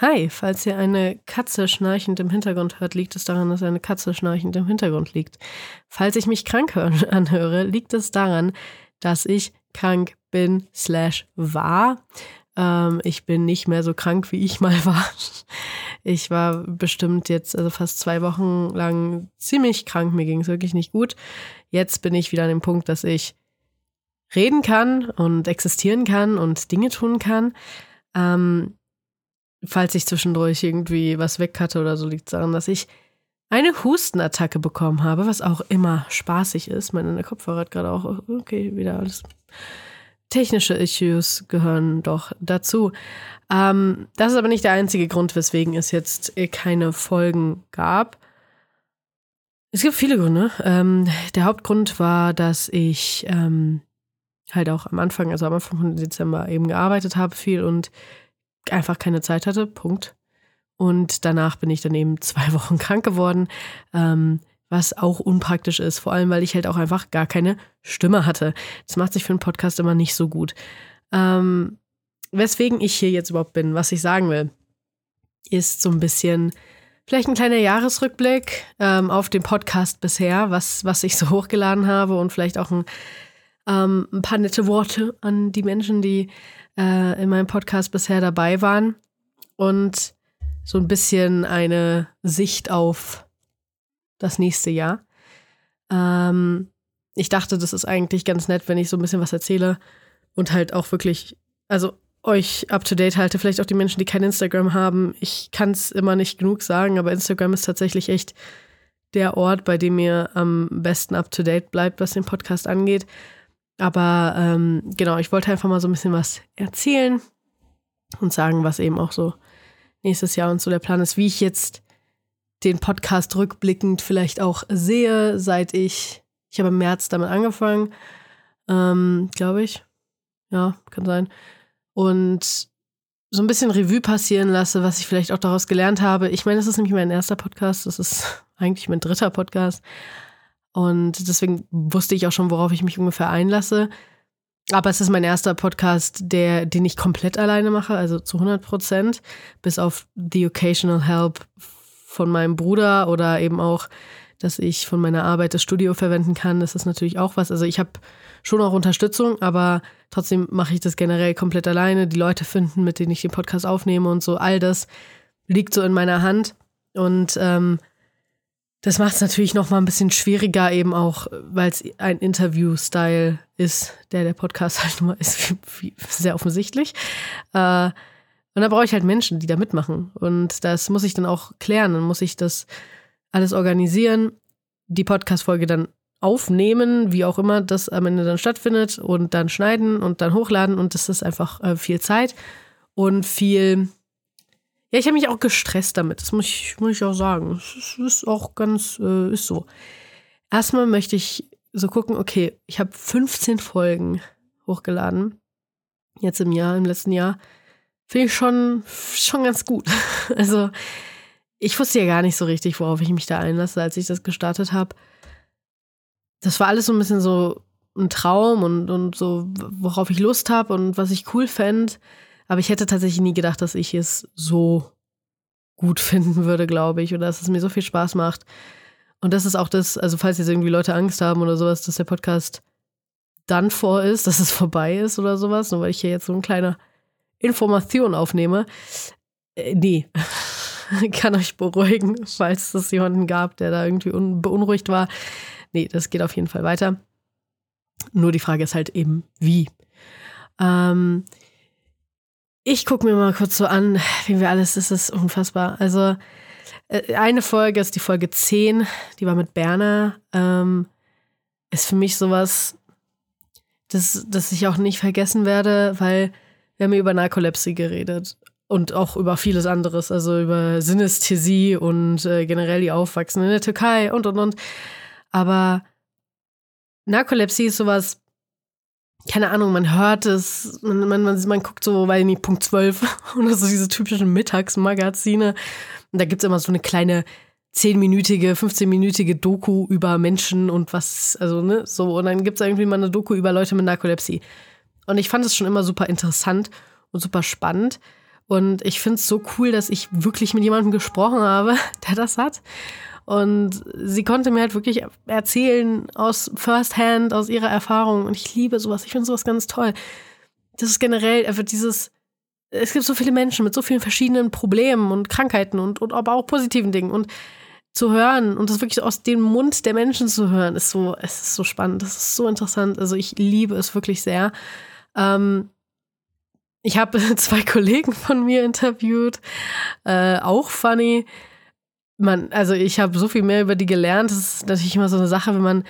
Hi, falls ihr eine Katze schnarchend im Hintergrund hört, liegt es daran, dass eine Katze schnarchend im Hintergrund liegt. Falls ich mich krank anhöre, liegt es daran, dass ich krank bin slash war. Ähm, ich bin nicht mehr so krank, wie ich mal war. Ich war bestimmt jetzt, also fast zwei Wochen lang ziemlich krank. Mir ging es wirklich nicht gut. Jetzt bin ich wieder an dem Punkt, dass ich reden kann und existieren kann und Dinge tun kann. Ähm, falls ich zwischendurch irgendwie was weg hatte oder so, liegt es daran, dass ich eine Hustenattacke bekommen habe, was auch immer spaßig ist. Meine Kopfhörer hat gerade auch, okay, wieder alles. Technische Issues gehören doch dazu. Ähm, das ist aber nicht der einzige Grund, weswegen es jetzt keine Folgen gab. Es gibt viele Gründe. Ähm, der Hauptgrund war, dass ich ähm, halt auch am Anfang, also am Anfang von Dezember eben gearbeitet habe viel und einfach keine Zeit hatte. Punkt. Und danach bin ich dann eben zwei Wochen krank geworden, ähm, was auch unpraktisch ist, vor allem weil ich halt auch einfach gar keine Stimme hatte. Das macht sich für einen Podcast immer nicht so gut. Ähm, weswegen ich hier jetzt überhaupt bin, was ich sagen will, ist so ein bisschen vielleicht ein kleiner Jahresrückblick ähm, auf den Podcast bisher, was, was ich so hochgeladen habe und vielleicht auch ein, ähm, ein paar nette Worte an die Menschen, die äh, in meinem Podcast bisher dabei waren und so ein bisschen eine Sicht auf das nächste Jahr. Ähm, ich dachte, das ist eigentlich ganz nett, wenn ich so ein bisschen was erzähle und halt auch wirklich, also euch up to date halte, vielleicht auch die Menschen, die kein Instagram haben. Ich kann es immer nicht genug sagen, aber Instagram ist tatsächlich echt der Ort, bei dem ihr am besten up to date bleibt, was den Podcast angeht. Aber ähm, genau, ich wollte einfach mal so ein bisschen was erzählen und sagen, was eben auch so nächstes Jahr und so der Plan ist, wie ich jetzt den Podcast rückblickend vielleicht auch sehe, seit ich, ich habe im März damit angefangen, ähm, glaube ich. Ja, kann sein. Und so ein bisschen Revue passieren lasse, was ich vielleicht auch daraus gelernt habe. Ich meine, das ist nämlich mein erster Podcast, das ist eigentlich mein dritter Podcast. Und deswegen wusste ich auch schon, worauf ich mich ungefähr einlasse. Aber es ist mein erster Podcast, der, den ich komplett alleine mache, also zu 100 Prozent, bis auf the occasional help von meinem Bruder oder eben auch, dass ich von meiner Arbeit das Studio verwenden kann. Das ist natürlich auch was. Also ich habe schon auch Unterstützung, aber trotzdem mache ich das generell komplett alleine. Die Leute finden, mit denen ich den Podcast aufnehme und so, all das liegt so in meiner Hand. Und ähm, das macht es natürlich noch mal ein bisschen schwieriger, eben auch, weil es ein Interview-Style ist, der der Podcast halt nun ist, wie, wie, sehr offensichtlich. Äh, und da brauche ich halt Menschen, die da mitmachen. Und das muss ich dann auch klären. Dann muss ich das alles organisieren, die Podcast-Folge dann aufnehmen, wie auch immer das am Ende dann stattfindet, und dann schneiden und dann hochladen. Und das ist einfach äh, viel Zeit und viel ja, ich habe mich auch gestresst damit. Das muss ich, muss ich auch sagen. Das ist auch ganz, äh, ist so. Erstmal möchte ich so gucken, okay, ich habe 15 Folgen hochgeladen. Jetzt im Jahr, im letzten Jahr. Finde ich schon, schon ganz gut. Also, ich wusste ja gar nicht so richtig, worauf ich mich da einlasse, als ich das gestartet habe. Das war alles so ein bisschen so ein Traum und, und so, worauf ich Lust habe und was ich cool fände. Aber ich hätte tatsächlich nie gedacht, dass ich es so gut finden würde, glaube ich, oder dass es mir so viel Spaß macht. Und das ist auch das, also falls jetzt irgendwie Leute Angst haben oder sowas, dass der Podcast dann vor ist, dass es vorbei ist oder sowas, nur weil ich hier jetzt so eine kleine Information aufnehme. Äh, nee. Kann euch beruhigen, falls es jemanden gab, der da irgendwie beunruhigt war. Nee, das geht auf jeden Fall weiter. Nur die Frage ist halt eben, wie. Ähm, ich gucke mir mal kurz so an, wie wir alles, das ist unfassbar. Also, äh, eine Folge ist die Folge 10, die war mit Berner. Ähm, ist für mich sowas, das, das ich auch nicht vergessen werde, weil wir haben über Narkolepsie geredet und auch über vieles anderes, also über Synästhesie und äh, generell die Aufwachsen in der Türkei und und und. Aber Narkolepsie ist sowas, keine Ahnung, man hört es, man, man, man, man guckt so, weil nicht, Punkt 12 oder so diese typischen Mittagsmagazine. Und da gibt es immer so eine kleine 10-minütige, 15-minütige Doku über Menschen und was, also, ne, so. Und dann gibt es irgendwie mal eine Doku über Leute mit Narkolepsie. Und ich fand es schon immer super interessant und super spannend. Und ich finde es so cool, dass ich wirklich mit jemandem gesprochen habe, der das hat. Und sie konnte mir halt wirklich erzählen aus First Hand, aus ihrer Erfahrung. Und ich liebe sowas. Ich finde sowas ganz toll. Das ist generell einfach dieses, es gibt so viele Menschen mit so vielen verschiedenen Problemen und Krankheiten und, und aber auch positiven Dingen. Und zu hören und das wirklich aus dem Mund der Menschen zu hören, ist so, es ist so spannend, das ist so interessant. Also ich liebe es wirklich sehr. Ähm, ich habe zwei Kollegen von mir interviewt, äh, auch funny man, also ich habe so viel mehr über die gelernt. Das ist natürlich immer so eine Sache, wenn man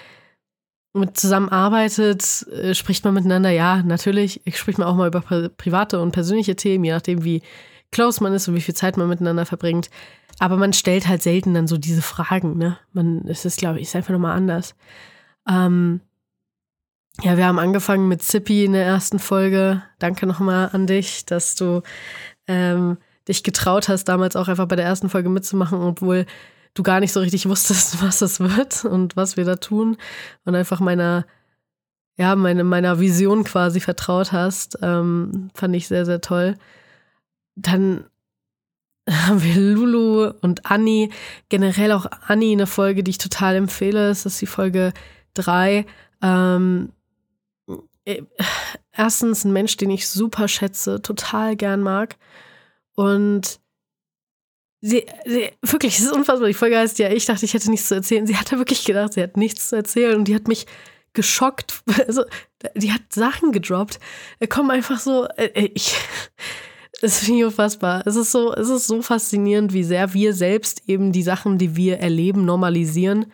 mit zusammenarbeitet, äh, spricht man miteinander. Ja, natürlich spricht man auch mal über private und persönliche Themen, je nachdem, wie close man ist und wie viel Zeit man miteinander verbringt. Aber man stellt halt selten dann so diese Fragen, ne? Man, es ist, glaube ich, ist einfach nochmal anders. Ähm, ja, wir haben angefangen mit Zippy in der ersten Folge. Danke nochmal an dich, dass du ähm, dich getraut hast, damals auch einfach bei der ersten Folge mitzumachen, obwohl du gar nicht so richtig wusstest, was es wird und was wir da tun und einfach meiner, ja, meine, meiner Vision quasi vertraut hast, ähm, fand ich sehr, sehr toll. Dann haben wir Lulu und Anni, generell auch Anni, eine Folge, die ich total empfehle. Es ist die Folge 3. Ähm, äh, erstens ein Mensch, den ich super schätze, total gern mag. Und sie, sie, wirklich, es ist unfassbar. Die Folge heißt ja, ich dachte, ich hätte nichts zu erzählen. Sie hatte wirklich gedacht, sie hat nichts zu erzählen und die hat mich geschockt. Also, die hat Sachen gedroppt. Da kommen einfach so, äh, äh ich, es ist nicht unfassbar. Es ist so, es ist so faszinierend, wie sehr wir selbst eben die Sachen, die wir erleben, normalisieren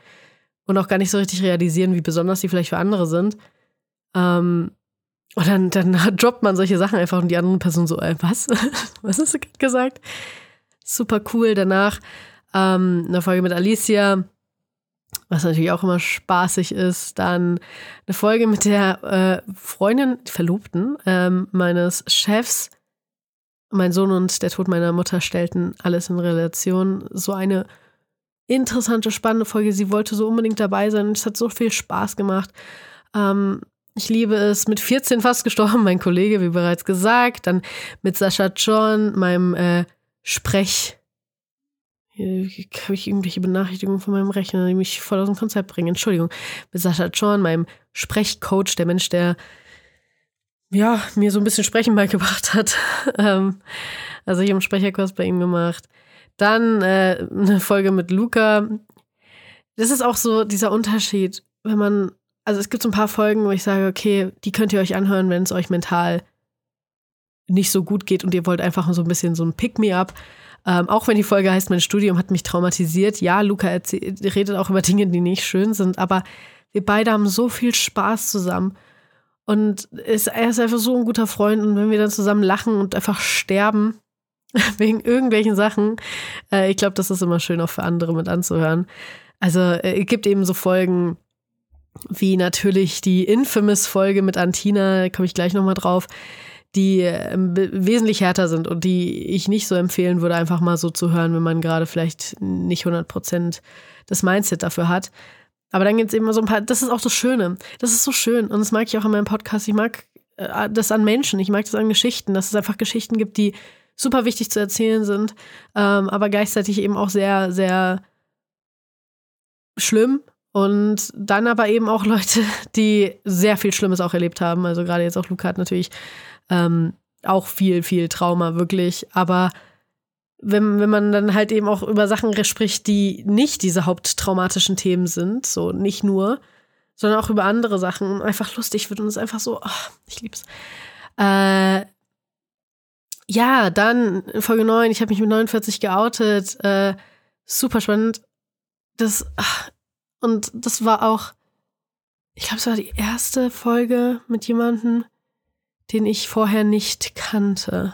und auch gar nicht so richtig realisieren, wie besonders die vielleicht für andere sind. Ähm, und dann, dann droppt man solche Sachen einfach und die andere Person so, äh, was? was hast du gesagt? Super cool. Danach ähm, eine Folge mit Alicia, was natürlich auch immer spaßig ist. Dann eine Folge mit der äh, Freundin, Verlobten ähm, meines Chefs. Mein Sohn und der Tod meiner Mutter stellten alles in Relation. So eine interessante, spannende Folge. Sie wollte so unbedingt dabei sein. Es hat so viel Spaß gemacht. Ähm, ich liebe es. Mit 14 fast gestorben, mein Kollege, wie bereits gesagt. Dann mit Sascha John, meinem äh, Sprech. Hier habe ich irgendwelche Benachrichtigungen von meinem Rechner, die mich voll aus dem Konzept bringen. Entschuldigung. Mit Sascha John, meinem Sprechcoach, der Mensch, der ja, mir so ein bisschen Sprechen beigebracht hat. ähm, also ich habe einen Sprecherkurs bei ihm gemacht. Dann äh, eine Folge mit Luca. Das ist auch so dieser Unterschied, wenn man also es gibt so ein paar Folgen, wo ich sage, okay, die könnt ihr euch anhören, wenn es euch mental nicht so gut geht und ihr wollt einfach so ein bisschen so ein Pick-me-up. Ähm, auch wenn die Folge heißt, mein Studium hat mich traumatisiert. Ja, Luca redet auch über Dinge, die nicht schön sind, aber wir beide haben so viel Spaß zusammen. Und ist, er ist einfach so ein guter Freund. Und wenn wir dann zusammen lachen und einfach sterben wegen irgendwelchen Sachen, äh, ich glaube, das ist immer schön auch für andere mit anzuhören. Also äh, es gibt eben so Folgen, wie natürlich die Infamous-Folge mit Antina, komme ich gleich nochmal drauf, die äh, wesentlich härter sind und die ich nicht so empfehlen würde, einfach mal so zu hören, wenn man gerade vielleicht nicht 100% das Mindset dafür hat. Aber dann gibt es eben so ein paar, das ist auch das Schöne. Das ist so schön und das mag ich auch in meinem Podcast. Ich mag äh, das an Menschen, ich mag das an Geschichten, dass es einfach Geschichten gibt, die super wichtig zu erzählen sind, ähm, aber gleichzeitig eben auch sehr, sehr schlimm und dann aber eben auch Leute, die sehr viel Schlimmes auch erlebt haben. Also gerade jetzt auch Luca hat natürlich ähm, auch viel, viel Trauma, wirklich. Aber wenn, wenn man dann halt eben auch über Sachen spricht, die nicht diese haupttraumatischen Themen sind, so nicht nur, sondern auch über andere Sachen, einfach lustig wird und es einfach so, oh, ich lieb's. Äh, ja, dann Folge 9, ich habe mich mit 49 geoutet, äh, super spannend. Das, ach, und das war auch, ich glaube, es war die erste Folge mit jemandem, den ich vorher nicht kannte.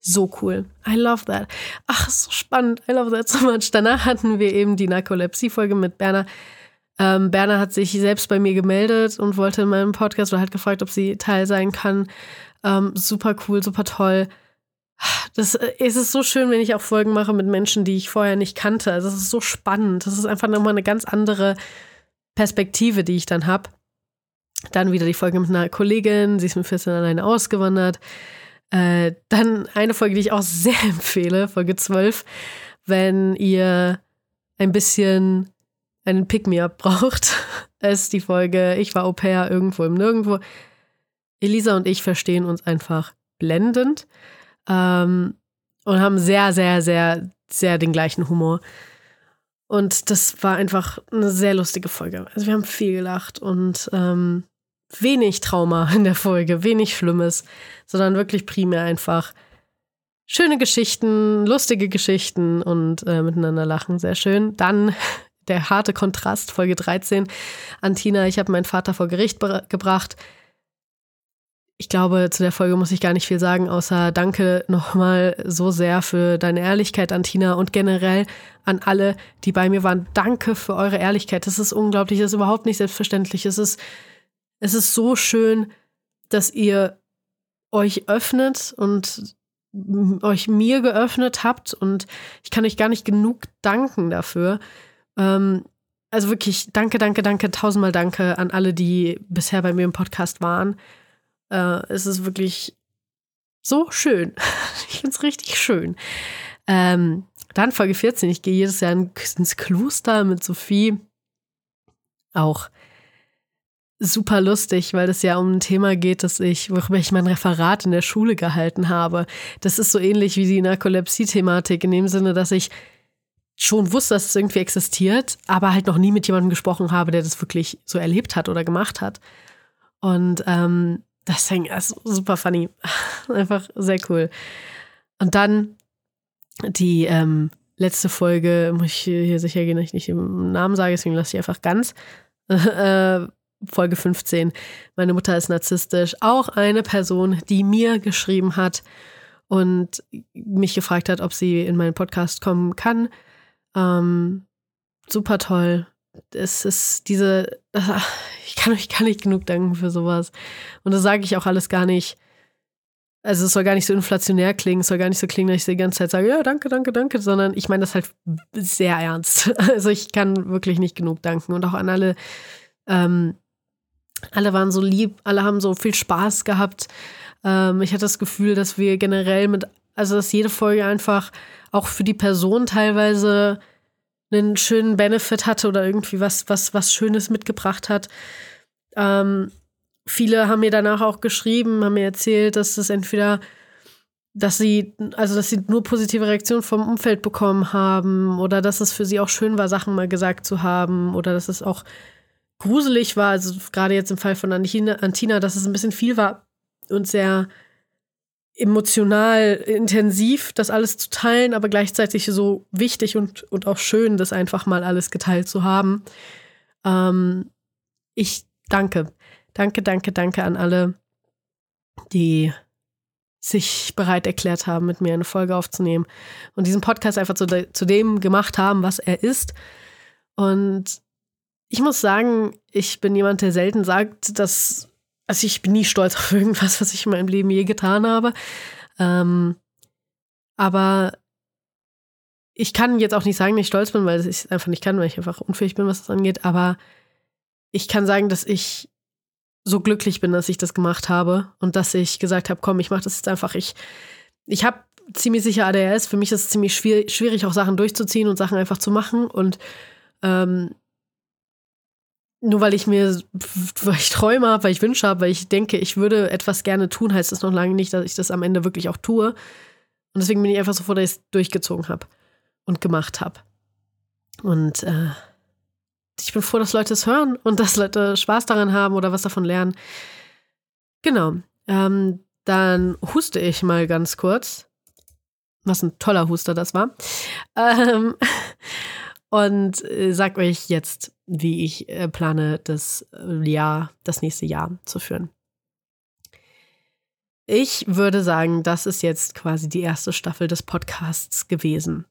So cool. I love that. Ach, so spannend. I love that so much. Danach hatten wir eben die Narkolepsie-Folge mit Berner. Ähm, Berner hat sich selbst bei mir gemeldet und wollte in meinem Podcast oder hat gefragt, ob sie Teil sein kann. Ähm, super cool, super toll. Das, äh, es ist so schön, wenn ich auch Folgen mache mit Menschen, die ich vorher nicht kannte. Also es ist so spannend. Das ist einfach nochmal eine ganz andere Perspektive, die ich dann habe. Dann wieder die Folge mit einer Kollegin, sie ist mit 14 alleine ausgewandert. Äh, dann eine Folge, die ich auch sehr empfehle, Folge 12, wenn ihr ein bisschen einen Pick-me-up braucht, ist die Folge Ich war Au pair irgendwo im Nirgendwo. Elisa und ich verstehen uns einfach blendend ähm, und haben sehr, sehr, sehr, sehr den gleichen Humor. Und das war einfach eine sehr lustige Folge. Also wir haben viel gelacht und ähm, wenig Trauma in der Folge, wenig Schlimmes, sondern wirklich primär einfach schöne Geschichten, lustige Geschichten und äh, miteinander lachen. Sehr schön. Dann der harte Kontrast, Folge 13. Antina, ich habe meinen Vater vor Gericht gebracht ich glaube, zu der Folge muss ich gar nicht viel sagen, außer danke nochmal so sehr für deine Ehrlichkeit, Antina, und generell an alle, die bei mir waren. Danke für eure Ehrlichkeit. Das ist unglaublich, das ist überhaupt nicht selbstverständlich. Es ist, es ist so schön, dass ihr euch öffnet und euch mir geöffnet habt und ich kann euch gar nicht genug danken dafür. Ähm, also wirklich danke, danke, danke, tausendmal danke an alle, die bisher bei mir im Podcast waren. Äh, es ist wirklich so schön. ich finde es richtig schön. Ähm, dann Folge 14. Ich gehe jedes Jahr ins Kloster mit Sophie. Auch super lustig, weil es ja um ein Thema geht, das ich, worüber ich mein Referat in der Schule gehalten habe. Das ist so ähnlich wie die Narkolepsie-Thematik in dem Sinne, dass ich schon wusste, dass es irgendwie existiert, aber halt noch nie mit jemandem gesprochen habe, der das wirklich so erlebt hat oder gemacht hat. Und ähm, Deswegen ist super funny. Einfach sehr cool. Und dann die ähm, letzte Folge, muss ich hier sicher gehen, dass ich nicht den Namen sage, deswegen lasse ich einfach ganz. Äh, Folge 15. Meine Mutter ist narzisstisch. Auch eine Person, die mir geschrieben hat und mich gefragt hat, ob sie in meinen Podcast kommen kann. Ähm, super toll es ist diese, ich kann euch gar nicht genug danken für sowas. Und das sage ich auch alles gar nicht. Also es soll gar nicht so inflationär klingen, es soll gar nicht so klingen, dass ich die ganze Zeit sage, ja, danke, danke, danke, sondern ich meine das halt sehr ernst. Also ich kann wirklich nicht genug danken. Und auch an alle, ähm, alle waren so lieb, alle haben so viel Spaß gehabt. Ähm, ich hatte das Gefühl, dass wir generell mit, also dass jede Folge einfach auch für die Person teilweise einen schönen Benefit hatte oder irgendwie was, was, was Schönes mitgebracht hat. Ähm, viele haben mir danach auch geschrieben, haben mir erzählt, dass das entweder, dass sie, also dass sie nur positive Reaktionen vom Umfeld bekommen haben oder dass es für sie auch schön war, Sachen mal gesagt zu haben oder dass es auch gruselig war, also gerade jetzt im Fall von Antina, dass es ein bisschen viel war und sehr emotional intensiv, das alles zu teilen, aber gleichzeitig so wichtig und, und auch schön, das einfach mal alles geteilt zu haben. Ähm, ich danke, danke, danke, danke an alle, die sich bereit erklärt haben, mit mir eine Folge aufzunehmen und diesen Podcast einfach zu, de zu dem gemacht haben, was er ist. Und ich muss sagen, ich bin jemand, der selten sagt, dass also ich bin nie stolz auf irgendwas, was ich in meinem Leben je getan habe. Ähm, aber ich kann jetzt auch nicht sagen, dass ich stolz bin, weil ich es einfach nicht kann, weil ich einfach unfähig bin, was das angeht. Aber ich kann sagen, dass ich so glücklich bin, dass ich das gemacht habe und dass ich gesagt habe, komm, ich mache das jetzt einfach. Ich, ich habe ziemlich sicher ADHS. Für mich ist es ziemlich schwierig, auch Sachen durchzuziehen und Sachen einfach zu machen. Und ähm, nur weil ich mir, weil ich Träume habe, weil ich Wünsche habe, weil ich denke, ich würde etwas gerne tun, heißt das noch lange nicht, dass ich das am Ende wirklich auch tue. Und deswegen bin ich einfach so froh, dass ich es durchgezogen habe und gemacht habe. Und äh, ich bin froh, dass Leute es hören und dass Leute Spaß daran haben oder was davon lernen. Genau. Ähm, dann huste ich mal ganz kurz. Was ein toller Huster das war. Ähm, und äh, sag euch jetzt, wie ich äh, plane, das äh, Jahr, das nächste Jahr zu führen. Ich würde sagen, das ist jetzt quasi die erste Staffel des Podcasts gewesen.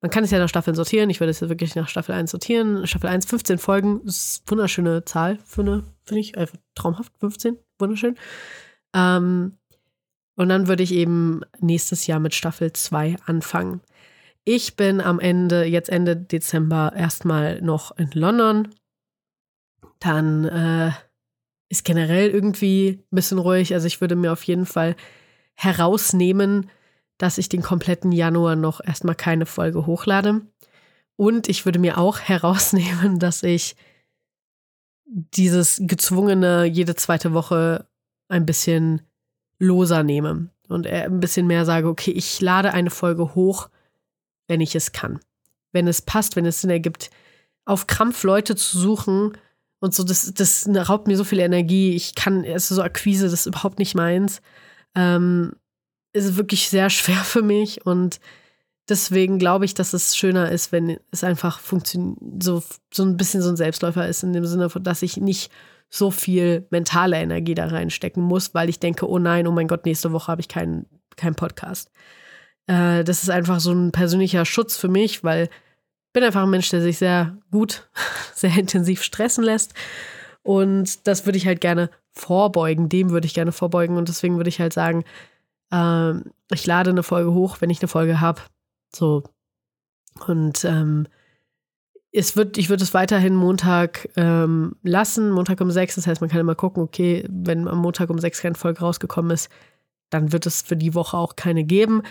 Man kann es ja nach Staffeln sortieren. Ich würde es ja wirklich nach Staffel 1 sortieren. Staffel 1, 15 Folgen. Ist eine wunderschöne Zahl für eine, finde ich, einfach traumhaft. 15, wunderschön. Ähm, und dann würde ich eben nächstes Jahr mit Staffel 2 anfangen. Ich bin am Ende, jetzt Ende Dezember, erstmal noch in London. Dann äh, ist generell irgendwie ein bisschen ruhig. Also ich würde mir auf jeden Fall herausnehmen, dass ich den kompletten Januar noch erstmal keine Folge hochlade. Und ich würde mir auch herausnehmen, dass ich dieses gezwungene jede zweite Woche ein bisschen loser nehme und ein bisschen mehr sage, okay, ich lade eine Folge hoch, wenn ich es kann. Wenn es passt, wenn es Sinn ergibt, auf Krampf Leute zu suchen und so, das, das raubt mir so viel Energie. Ich kann, also so Akquise, das ist überhaupt nicht meins. Ähm, ist wirklich sehr schwer für mich und deswegen glaube ich, dass es schöner ist, wenn es einfach funktioniert, so, so ein bisschen so ein Selbstläufer ist, in dem Sinne, dass ich nicht so viel mentale Energie da reinstecken muss, weil ich denke, oh nein, oh mein Gott, nächste Woche habe ich keinen kein Podcast. Äh, das ist einfach so ein persönlicher Schutz für mich, weil ich bin einfach ein Mensch, der sich sehr gut, sehr intensiv stressen lässt. Und das würde ich halt gerne vorbeugen, dem würde ich gerne vorbeugen. Und deswegen würde ich halt sagen, äh, ich lade eine Folge hoch, wenn ich eine Folge habe. So. Und ähm, es wird, ich würde es weiterhin Montag ähm, lassen, Montag um sechs. Das heißt, man kann immer gucken, okay, wenn am Montag um sechs keine Folge rausgekommen ist, dann wird es für die Woche auch keine geben.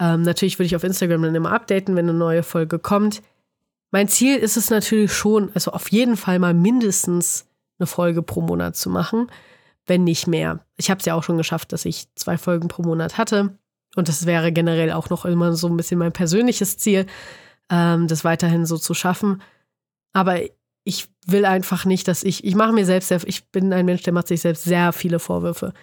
Ähm, natürlich würde ich auf Instagram dann immer updaten, wenn eine neue Folge kommt. Mein Ziel ist es natürlich schon, also auf jeden Fall mal mindestens eine Folge pro Monat zu machen, wenn nicht mehr. Ich habe es ja auch schon geschafft, dass ich zwei Folgen pro Monat hatte. Und das wäre generell auch noch immer so ein bisschen mein persönliches Ziel, ähm, das weiterhin so zu schaffen. Aber ich will einfach nicht, dass ich, ich mache mir selbst, sehr, ich bin ein Mensch, der macht sich selbst sehr viele Vorwürfe.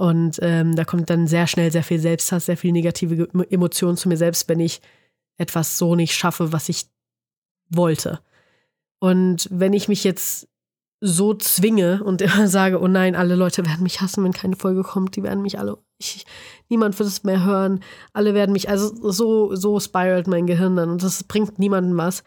Und ähm, da kommt dann sehr schnell sehr viel Selbsthass, sehr viel negative Emotionen zu mir selbst, wenn ich etwas so nicht schaffe, was ich wollte. Und wenn ich mich jetzt so zwinge und immer sage, oh nein, alle Leute werden mich hassen, wenn keine Folge kommt, die werden mich alle, ich, niemand wird es mehr hören, alle werden mich, also so, so spiralt mein Gehirn dann und das bringt niemandem was.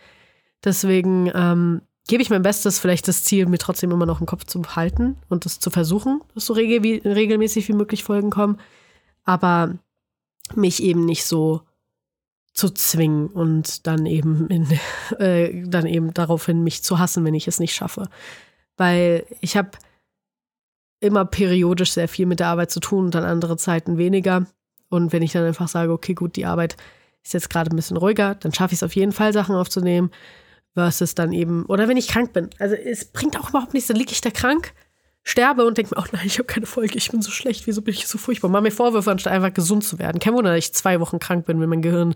Deswegen ähm, gebe ich mein Bestes, vielleicht das Ziel, mir trotzdem immer noch im Kopf zu halten und das zu versuchen, dass so regel wie, regelmäßig wie möglich Folgen kommen, aber mich eben nicht so zu zwingen und dann eben in, äh, dann eben daraufhin mich zu hassen, wenn ich es nicht schaffe weil ich habe immer periodisch sehr viel mit der Arbeit zu tun und dann andere Zeiten weniger. Und wenn ich dann einfach sage, okay, gut, die Arbeit ist jetzt gerade ein bisschen ruhiger, dann schaffe ich es auf jeden Fall, Sachen aufzunehmen, versus dann eben, oder wenn ich krank bin. Also es bringt auch überhaupt nichts, dann liege ich da krank, sterbe und denke mir, oh nein, ich habe keine Folge, ich bin so schlecht, wieso bin ich so furchtbar? Mach mir Vorwürfe, anstatt einfach gesund zu werden. Kein Wunder, dass ich zwei Wochen krank bin, wenn mein Gehirn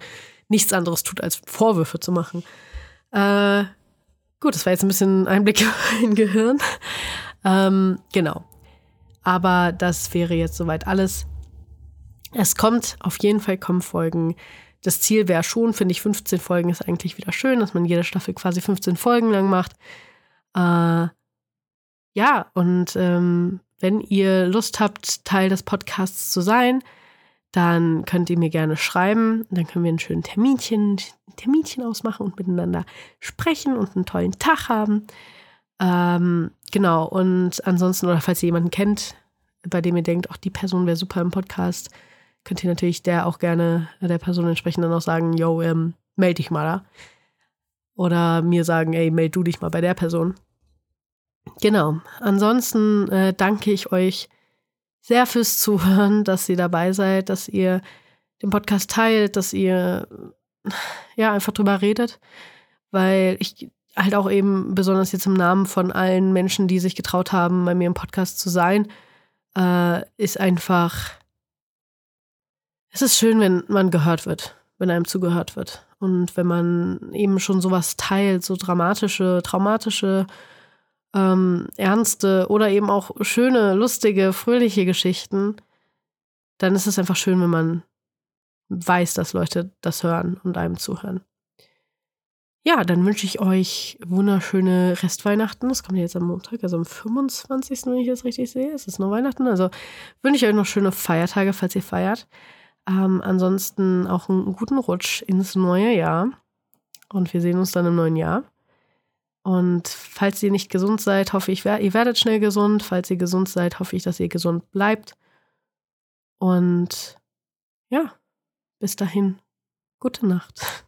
nichts anderes tut, als Vorwürfe zu machen. Äh, Gut, das war jetzt ein bisschen Einblick in mein Gehirn. Ähm, genau. Aber das wäre jetzt soweit alles. Es kommt, auf jeden Fall kommen Folgen. Das Ziel wäre schon, finde ich, 15 Folgen ist eigentlich wieder schön, dass man jede Staffel quasi 15 Folgen lang macht. Äh, ja, und ähm, wenn ihr Lust habt, Teil des Podcasts zu sein, dann könnt ihr mir gerne schreiben. Dann können wir einen schönen Terminchen, Terminchen ausmachen und miteinander sprechen und einen tollen Tag haben. Ähm, genau, und ansonsten, oder falls ihr jemanden kennt, bei dem ihr denkt, auch die Person wäre super im Podcast, könnt ihr natürlich der auch gerne der Person entsprechend dann auch sagen, yo, ähm, melde dich mal da. Oder mir sagen, ey, melde du dich mal bei der Person. Genau. Ansonsten äh, danke ich euch sehr fürs Zuhören, dass ihr dabei seid, dass ihr den Podcast teilt, dass ihr ja einfach drüber redet, weil ich halt auch eben besonders jetzt im Namen von allen Menschen, die sich getraut haben, bei mir im Podcast zu sein, äh, ist einfach es ist schön, wenn man gehört wird, wenn einem zugehört wird und wenn man eben schon sowas teilt, so dramatische, traumatische ähm, ernste oder eben auch schöne, lustige, fröhliche Geschichten, dann ist es einfach schön, wenn man weiß, dass Leute das hören und einem zuhören. Ja, dann wünsche ich euch wunderschöne Restweihnachten. Das kommt jetzt am Montag, also am 25., wenn ich das richtig sehe. Es ist nur Weihnachten. Also wünsche ich euch noch schöne Feiertage, falls ihr feiert. Ähm, ansonsten auch einen guten Rutsch ins neue Jahr. Und wir sehen uns dann im neuen Jahr. Und falls ihr nicht gesund seid, hoffe ich, ihr werdet schnell gesund. Falls ihr gesund seid, hoffe ich, dass ihr gesund bleibt. Und ja, bis dahin, gute Nacht.